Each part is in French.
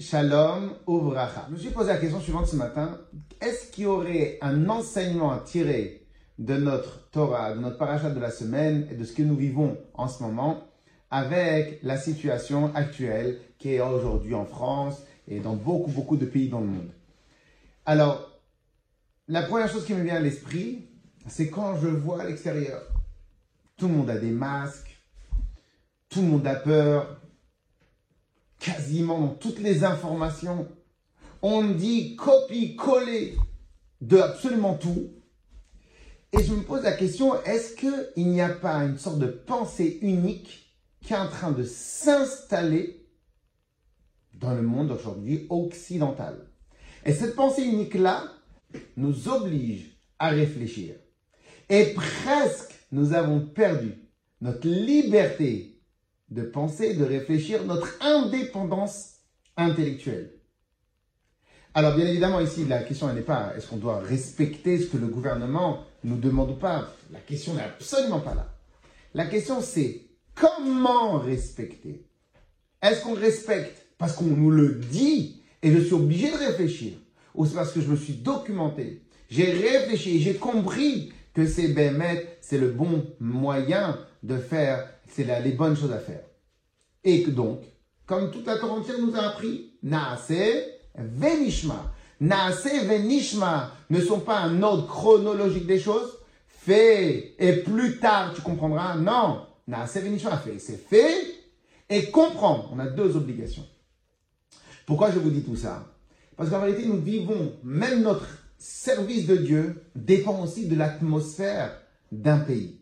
shalom. Je me suis posé la question suivante ce matin. Est-ce qu'il y aurait un enseignement à tirer de notre Torah, de notre parachat de la semaine et de ce que nous vivons en ce moment avec la situation actuelle qui est aujourd'hui en France et dans beaucoup, beaucoup de pays dans le monde? Alors, la première chose qui me vient à l'esprit, c'est quand je vois à l'extérieur, tout le monde a des masques, tout le monde a peur, quasiment toutes les informations, on dit copie-coller de absolument tout. Et je me pose la question, est-ce qu'il n'y a pas une sorte de pensée unique qui est en train de s'installer dans le monde aujourd'hui occidental? Et cette pensée unique-là nous oblige à réfléchir. Et presque nous avons perdu notre liberté de penser, de réfléchir, notre indépendance intellectuelle. Alors bien évidemment ici, la question n'est pas est-ce qu'on doit respecter ce que le gouvernement nous demande ou pas? La question n'est absolument pas là. La question c'est comment respecter? Est-ce qu'on respecte parce qu'on nous le dit et je suis obligé de réfléchir? Ou c'est parce que je me suis documenté, j'ai réfléchi, j'ai compris que c'est Bémet, c'est le bon moyen de faire c'est les bonnes choses à faire. Et que donc, comme toute la Torah nous a appris, Naase Venishma. Naase Venishma ne sont pas un ordre chronologique des choses. Fait et plus tard tu comprendras. Non. Naase Venishma fait. C'est fait et comprendre. On a deux obligations. Pourquoi je vous dis tout ça? Parce qu'en réalité, nous vivons, même notre service de Dieu dépend aussi de l'atmosphère d'un pays.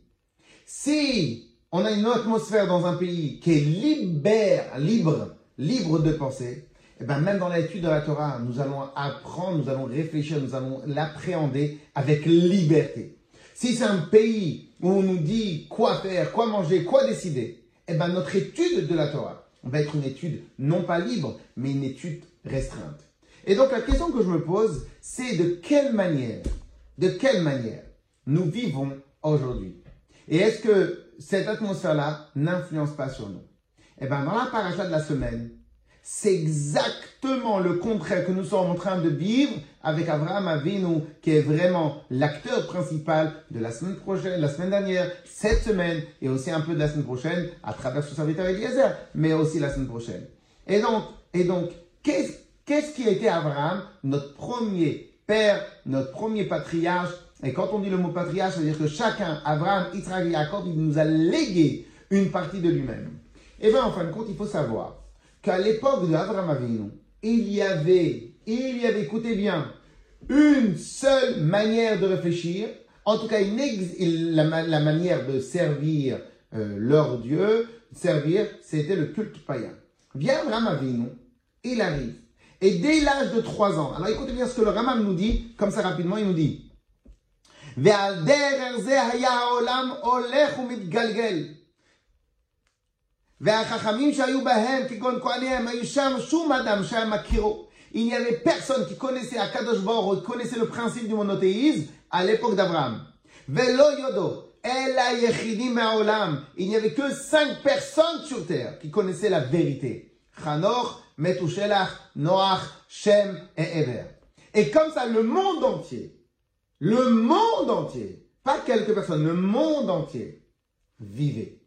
Si on a une atmosphère dans un pays qui est libère, libre, libre de penser, et eh ben même dans l'étude de la Torah, nous allons apprendre, nous allons réfléchir, nous allons l'appréhender avec liberté. Si c'est un pays où on nous dit quoi faire, quoi manger, quoi décider, et eh ben notre étude de la Torah va être une étude non pas libre, mais une étude restreinte. Et donc la question que je me pose, c'est de quelle manière, de quelle manière nous vivons aujourd'hui? Et est-ce que cette atmosphère-là n'influence pas sur nous? Eh bien, dans la paracha de la semaine, c'est exactement le contraire que nous sommes en train de vivre avec Abraham Avinu, qui est vraiment l'acteur principal de la semaine prochaine, la semaine dernière, cette semaine, et aussi un peu de la semaine prochaine, à travers son serviteur Eliezer, mais aussi la semaine prochaine. Et donc, et donc, qu'est-ce, qu'est-ce qui a été Abraham, notre premier père, notre premier patriarche, et quand on dit le mot patriarche, ça veut dire que chacun, Abraham, Israël et Jacob, il nous a légué une partie de lui-même. Et bien, en fin de compte, il faut savoir qu'à l'époque de Abraham Avinu, il y avait, il y avait, écoutez bien, une seule manière de réfléchir, en tout cas la, manière de servir euh, leur Dieu, servir, c'était le culte païen. Vient Abraham Avinu, il arrive, et dès l'âge de 3 ans, alors écoutez bien ce que le Ramam nous dit, comme ça rapidement, il nous dit. Il n'y avait personne qui connaissait Akadosh qui connaissait le principe du monothéisme à l'époque d'Abraham. Il n'y avait que cinq personnes sur terre qui connaissaient la vérité. Metushelach, Noach, Shem et Eber. Et comme ça, le monde entier le monde entier, pas quelques personnes, le monde entier vivait.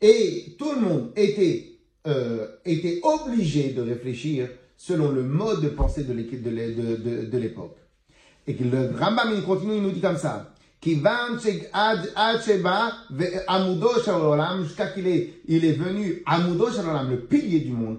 Et tout le monde était, euh, était obligé de réfléchir selon le mode de pensée de l'époque. Et que le Rambam il continue, il nous dit comme ça. jusqu'à qu'il est, il est venu le pilier du monde,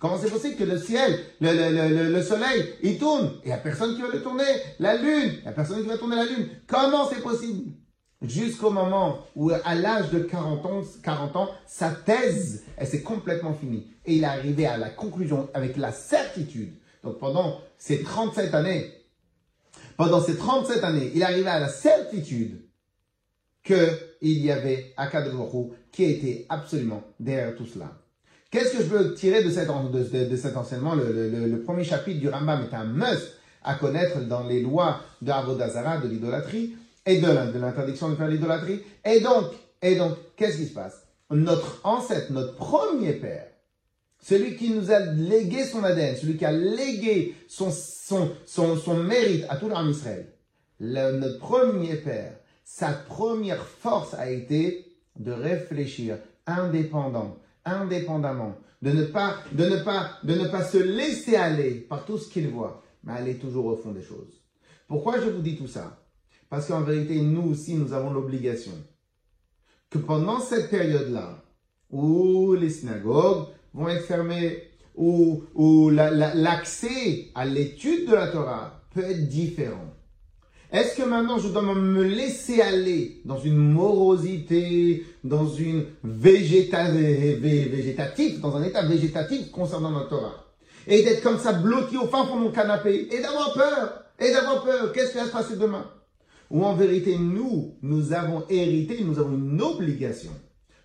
Comment c'est possible que le ciel, le, le, le, le soleil, il tourne? Il n'y a personne qui va le tourner La lune, il n'y a personne qui va tourner la lune. Comment c'est possible? Jusqu'au moment où, à l'âge de 40 ans, 40 ans, sa thèse, elle s'est complètement finie. Et il est arrivé à la conclusion avec la certitude. Donc pendant ces 37 années, pendant ces 37 années, il est arrivé à la certitude qu'il y avait Akadosh qui était absolument derrière tout cela. Qu'est-ce que je veux tirer de, cet, de, cet enseignement? Le, premier chapitre du Rambam est un must à connaître dans les lois de Avodazara, de l'idolâtrie et de l'interdiction de faire l'idolâtrie. Et donc, et donc, qu'est-ce qui se passe? Notre ancêtre, notre premier père, celui qui nous a légué son ADN, celui qui a légué son, mérite à tout l'armée Israël, notre premier père, sa première force a été de réfléchir indépendant, indépendamment, de ne pas, se laisser aller par tout ce qu'il voit, mais aller toujours au fond des choses. Pourquoi je vous dis tout ça? Parce qu'en vérité, nous aussi, nous avons l'obligation que pendant cette période-là, où les synagogues vont être fermées, où, où l'accès à l'étude de la Torah peut être différent, est-ce que maintenant je dois me laisser aller dans une morosité, dans une végétative, dans un état végétatif concernant notre Torah? Et d'être comme ça bloqué au fin fond de mon canapé et d'avoir peur Et d'avoir peur. Qu'est-ce qui va se passer demain? Ou en vérité, nous, nous avons hérité, nous avons une obligation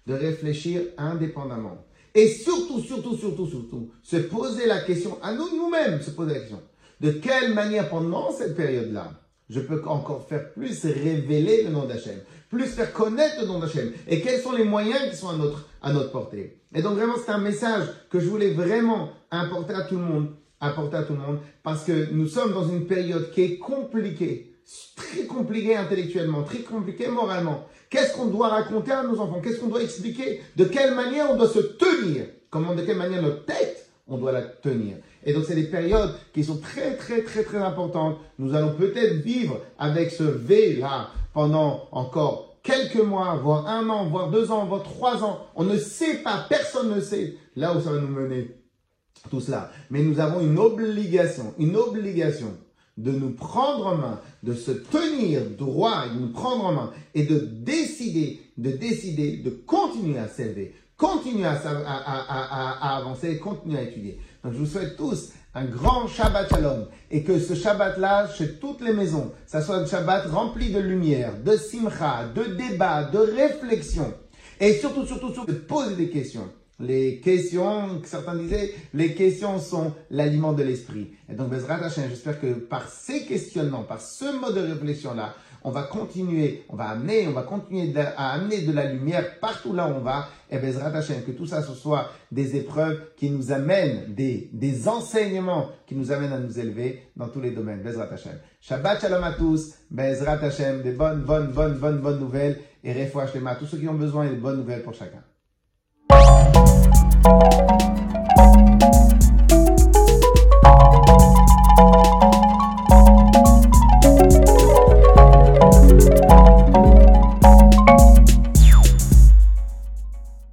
de réfléchir indépendamment. Et surtout, surtout, surtout, surtout, se poser la question, à nous nous-mêmes, se poser la question, de quelle manière pendant cette période-là, je peux encore faire plus révéler le nom d'Hachem, plus faire connaître le nom d'Hachem, et quels sont les moyens qui sont à notre, portée? Et donc vraiment, c'est un message que je voulais vraiment apporter à tout le monde, apporter à tout le monde, parce que nous sommes dans une période qui est compliquée, très compliquée intellectuellement, très compliquée moralement. Qu'est-ce qu'on doit raconter à nos enfants? Qu'est-ce qu'on doit expliquer? De quelle manière on doit se tenir? Comment, de quelle manière notre tête, on doit la tenir et donc, c'est des périodes qui sont très, très, très, très importantes. Nous allons peut-être vivre avec ce V-là pendant encore quelques mois, voire un an, voire deux ans, voire trois ans. On ne sait pas, personne ne sait là où ça va nous mener tout cela. Mais nous avons une obligation, une obligation de nous prendre en main, de se tenir droit, de nous prendre en main et de décider, de décider, de continuer à s'élever, continuer à, avancer, continuer à étudier. Donc je vous souhaite tous un grand Shabbat Shalom et que ce Shabbat-là, chez toutes les maisons, ça soit un Shabbat rempli de lumière, de simcha, de débat, de réflexion et surtout, surtout, surtout de poser des questions. Les questions, certains disaient, les questions sont l'aliment de l'esprit. Et donc, Bezrat j'espère que par ces questionnements, par ce mode de réflexion-là, on va continuer, on va amener, on va continuer à amener de la lumière partout là où on va. Eh ben, et Bezrat Hashem, que tout ça ce soit des épreuves qui nous amènent, des, enseignements qui nous amènent à nous élever dans tous les domaines. Ben Bezrat Hashem. Shabbat shalom à tous. Ben Bezrat Hashem, des bonnes, bonnes, bonnes, bonnes, bonnes nouvelles. Et refouach les mains. Tous ceux qui ont besoin et des bonnes nouvelles pour chacun.